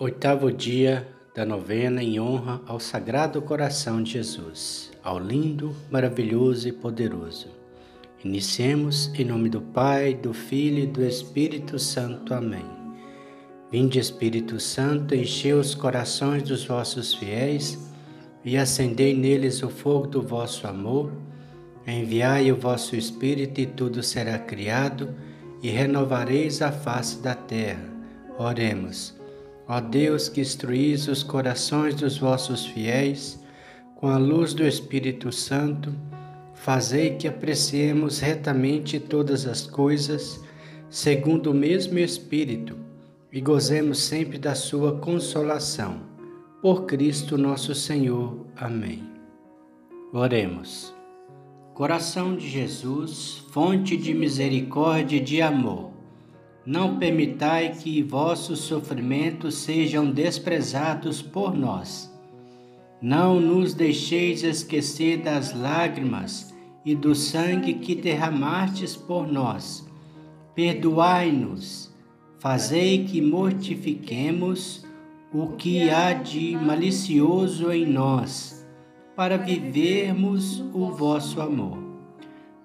Oitavo dia da novena em honra ao Sagrado Coração de Jesus, ao lindo, maravilhoso e poderoso. Iniciemos em nome do Pai, do Filho e do Espírito Santo. Amém. Vinde, Espírito Santo, enchei os corações dos vossos fiéis e acendei neles o fogo do vosso amor. Enviai o vosso Espírito e tudo será criado e renovareis a face da terra. Oremos. Ó Deus, que instruís os corações dos vossos fiéis com a luz do Espírito Santo, fazei que apreciemos retamente todas as coisas, segundo o mesmo Espírito, e gozemos sempre da sua consolação. Por Cristo nosso Senhor. Amém. Oremos. Coração de Jesus, fonte de misericórdia e de amor não permitai que vossos sofrimentos sejam desprezados por nós. Não nos deixeis esquecer das lágrimas e do sangue que derramastes por nós. Perdoai-nos, fazei que mortifiquemos o que há de malicioso em nós, para vivermos o vosso amor.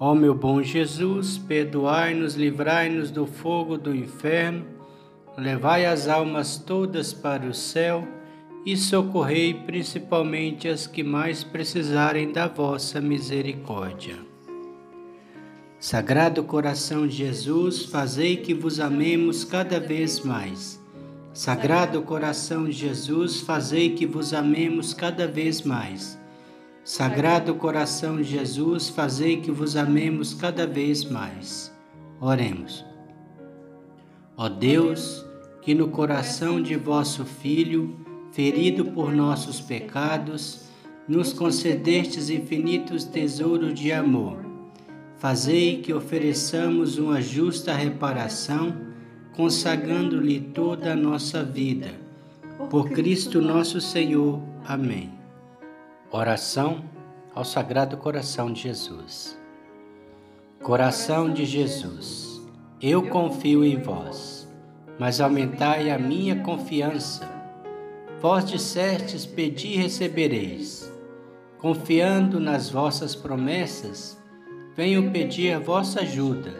Ó meu bom Jesus, perdoai-nos, livrai-nos do fogo do inferno, levai as almas todas para o céu e socorrei principalmente as que mais precisarem da vossa misericórdia. Sagrado coração de Jesus, fazei que vos amemos cada vez mais. Sagrado coração de Jesus, fazei que vos amemos cada vez mais. Sagrado coração de Jesus, fazei que vos amemos cada vez mais. Oremos. Ó Deus, que no coração de vosso Filho, ferido por nossos pecados, nos concedestes infinitos tesouros de amor. Fazei que ofereçamos uma justa reparação, consagrando-lhe toda a nossa vida. Por Cristo nosso Senhor. Amém. Oração ao Sagrado Coração de Jesus. Coração de Jesus, eu confio em vós, mas aumentai a minha confiança. Vós dissestes: Pedi e recebereis. Confiando nas vossas promessas, venho pedir a vossa ajuda.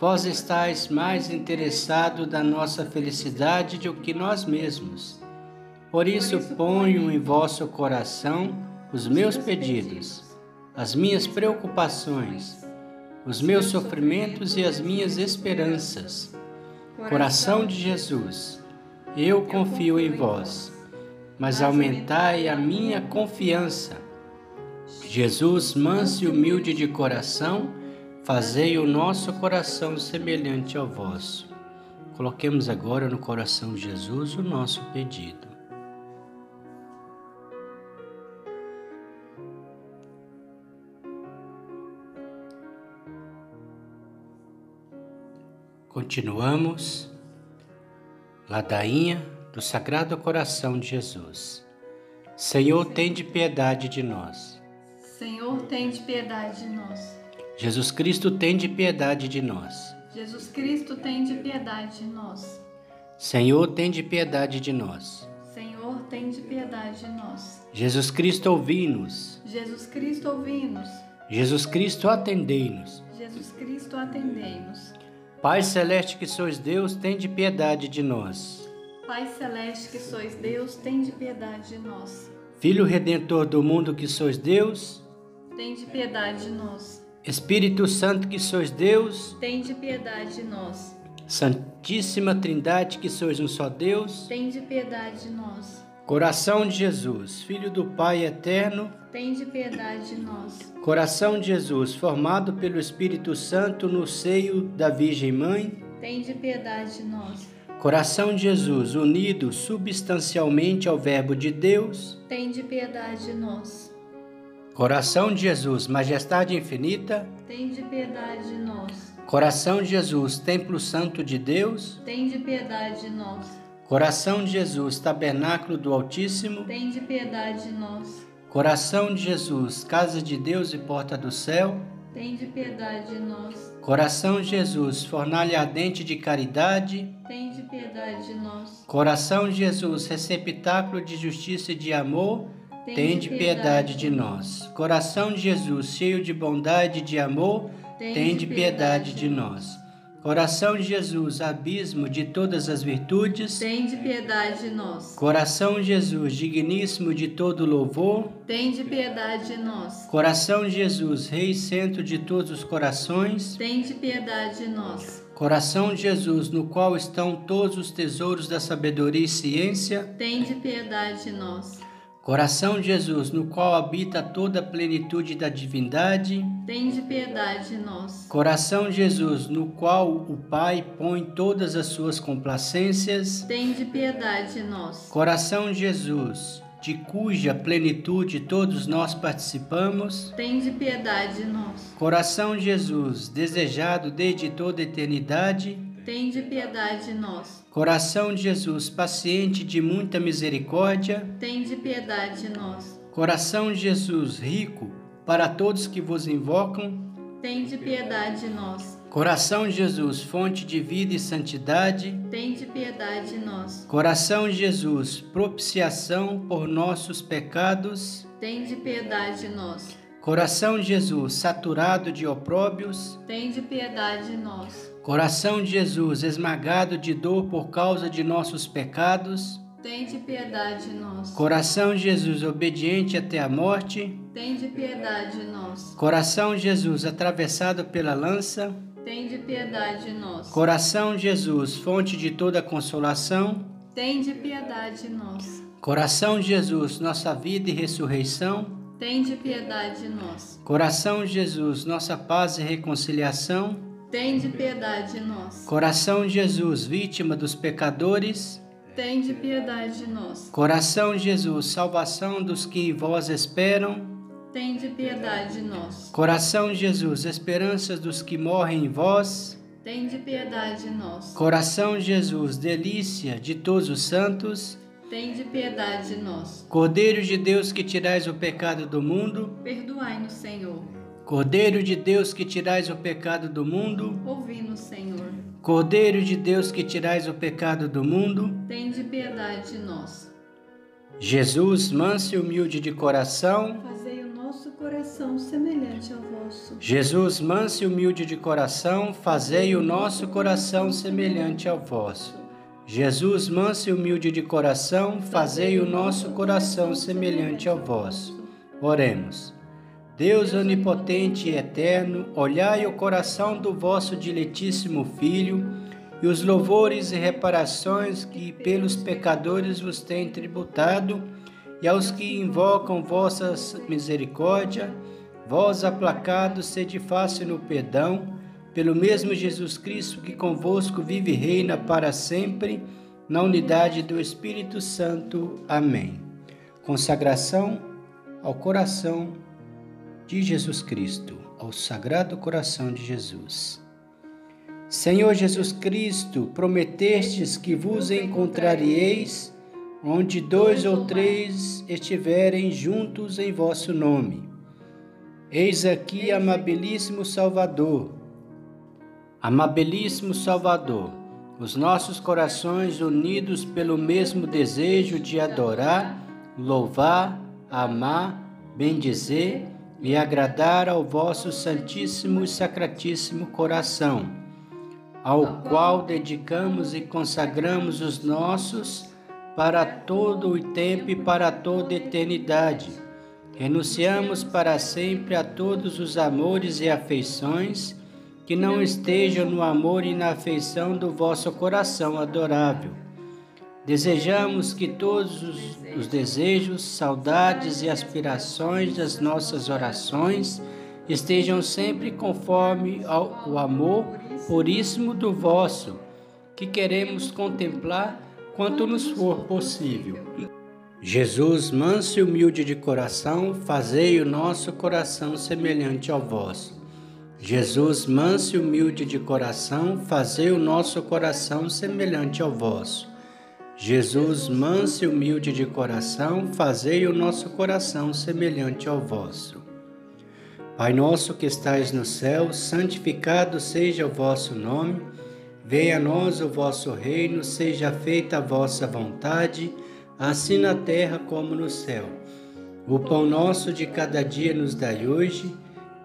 Vós estáis mais interessados da nossa felicidade do que nós mesmos por isso ponho em vosso coração os meus pedidos, as minhas preocupações, os meus sofrimentos e as minhas esperanças. Coração de Jesus, eu confio em vós, mas aumentai a minha confiança. Jesus, manso e humilde de coração, fazei o nosso coração semelhante ao vosso. Coloquemos agora no coração de Jesus o nosso pedido. Continuamos. Ladainha do Sagrado Coração de Jesus. Senhor, tem de piedade de nós. Senhor, tem de piedade de nós. Jesus Cristo, tem de piedade de nós. Jesus Cristo, tem de piedade de nós. Senhor, tem de piedade de nós. Senhor, tem de piedade de nós. Jesus Cristo, ouvi-nos. Jesus Cristo, ouvi-nos. Jesus Cristo, atendei-nos. Jesus Cristo, atendei-nos. Pai celeste que sois Deus, tende piedade de nós. Pai celeste que sois Deus, tende piedade de nós. Filho redentor do mundo que sois Deus, Tende piedade de nós. Espírito Santo que sois Deus, Tende piedade de nós. Santíssima Trindade que sois um só Deus, Tende piedade de nós. Coração de Jesus, Filho do Pai eterno, Tende piedade de nós. Coração de Jesus, formado pelo Espírito Santo no seio da Virgem Mãe, Tende piedade de nós. Coração de Jesus, unido substancialmente ao Verbo de Deus, Tende piedade de nós. Coração de Jesus, Majestade infinita, Tende piedade de nós. Coração de Jesus, Templo Santo de Deus, Tende piedade de nós. Coração de Jesus, Tabernáculo do Altíssimo, Tende piedade de nós. Coração de Jesus, Casa de Deus e Porta do Céu, Tende piedade de nós. Coração de Jesus, Fornalha ardente de caridade, Tende piedade de nós. Coração de Jesus, receptáculo de justiça e de amor, tende piedade de nós. Coração de Jesus, cheio de bondade e de amor, tende piedade de nós. Coração de Jesus, abismo de todas as virtudes, Tende piedade de nós. Coração de Jesus, digníssimo de todo louvor, Tende piedade de nós. Coração de Jesus, Rei e centro de todos os corações, Tende piedade de nós. Coração de Jesus, no qual estão todos os tesouros da sabedoria e ciência, Tende piedade de nós. Coração de Jesus, no qual habita toda a plenitude da divindade, Tende piedade de nós. Coração de Jesus, no qual o Pai põe todas as suas complacências, Tende piedade de nós. Coração de Jesus, de cuja plenitude todos nós participamos, Tende piedade de nós. Coração de Jesus, desejado desde toda a eternidade, Tende piedade de nós. Coração de Jesus, paciente de muita misericórdia, Tende piedade de nós. Coração de Jesus, rico para todos que vos invocam, Tende piedade de nós. Coração de Jesus, fonte de vida e santidade, Tende piedade de nós. Coração de Jesus, propiciação por nossos pecados, Tende piedade de nós. Coração de Jesus, saturado de opróbios, Tende piedade de nós. Coração de Jesus, esmagado de dor por causa de nossos pecados, Tende piedade de nós. Coração de Jesus, obediente até a morte, Tende piedade de nós. Coração de Jesus, atravessado pela lança, Tende piedade de nós. Coração de Jesus, fonte de toda consolação, Tende piedade de nós. Coração de Jesus, nossa vida e ressurreição, Tende piedade de nós. Coração de Jesus, nossa paz e reconciliação, Tende piedade de nós. Coração de Jesus, vítima dos pecadores, Tende piedade de nós. Coração de Jesus, salvação dos que em vós esperam, Tende piedade de nós. Coração de Jesus, esperanças dos que morrem em vós, Tende piedade de nós. Coração de Jesus, delícia de todos os santos, Tende piedade de nós. Cordeiro de Deus que tirais o pecado do mundo, Perdoai-nos, Senhor. Cordeiro de Deus que tirais o pecado do mundo, Ouvi-nos, Senhor. Cordeiro de Deus que tirais o pecado do mundo, Tende piedade de nós. Jesus, manso e humilde de coração, Fazei o nosso coração semelhante ao vosso. Jesus, manso e humilde de coração, fazei o nosso coração semelhante ao vosso. Jesus, manso e humilde de coração, fazei o nosso coração semelhante ao vosso. Oremos. Deus onipotente e eterno, olhai o coração do vosso diletíssimo Filho e os louvores e reparações que pelos pecadores vos tem tributado, e aos que invocam vossa misericórdia, vós aplacados, sede fácil no perdão, pelo mesmo Jesus Cristo que convosco vive e reina para sempre, na unidade do Espírito Santo. Amém. Consagração ao coração de Jesus Cristo, ao Sagrado Coração de Jesus. Senhor Jesus Cristo, prometestes que vos encontrareis onde dois ou três estiverem juntos em vosso nome. Eis aqui, amabilíssimo Salvador, amabilíssimo Salvador, os nossos corações unidos pelo mesmo desejo de adorar, louvar, amar, bendizer e agradar ao vosso Santíssimo e Sacratíssimo Coração ao qual dedicamos e consagramos os nossos para todo o tempo e para toda eternidade. Renunciamos para sempre a todos os amores e afeições que não estejam no amor e na afeição do vosso coração adorável. Desejamos que todos os, os desejos, saudades e aspirações das nossas orações estejam sempre conforme ao, o amor puríssimo do vosso, que queremos contemplar quanto nos for possível. Jesus, manso e humilde de coração, fazei o nosso coração semelhante ao vosso. Jesus, manso e humilde de coração, fazei o nosso coração semelhante ao vosso. Jesus, manso e humilde de coração, fazei o nosso coração semelhante ao vosso. Pai nosso que estais no céu, santificado seja o vosso nome. Venha a nós o vosso reino, seja feita a vossa vontade, assim na terra como no céu. O pão nosso de cada dia nos dai hoje,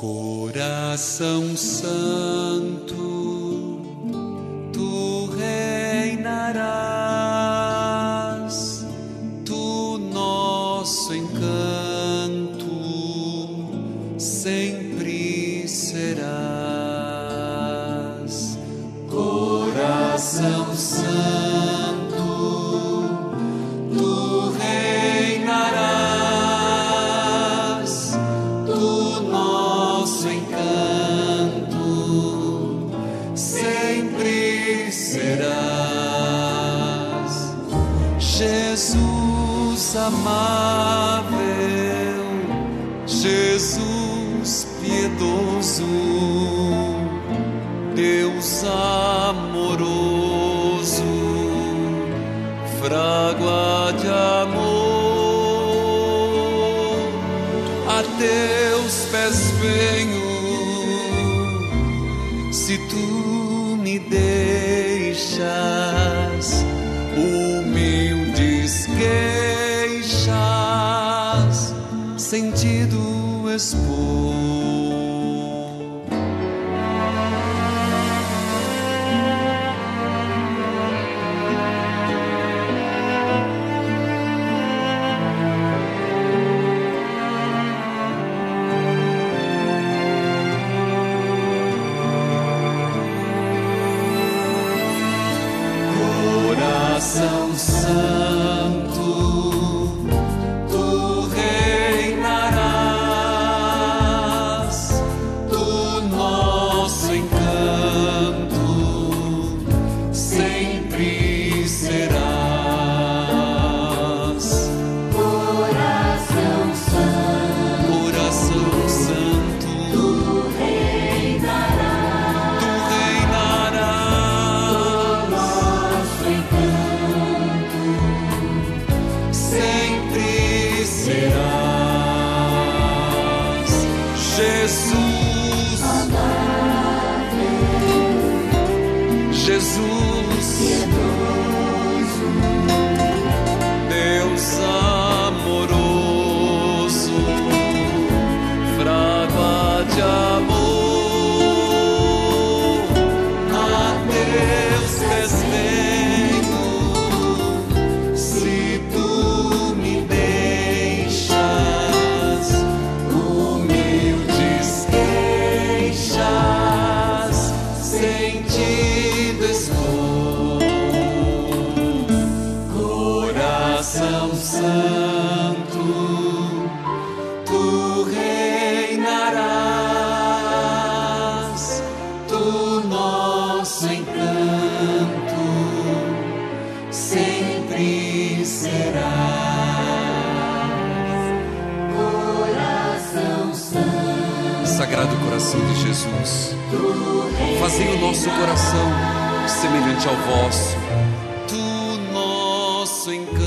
Coração Santo, amável, Jesus piedoso, Deus amoroso, frágua de amor, a Deus pés venho, se tu me deixas humildes que sentido expor. Coração de Jesus, fazei o nosso coração semelhante ao vosso, tu nosso encanto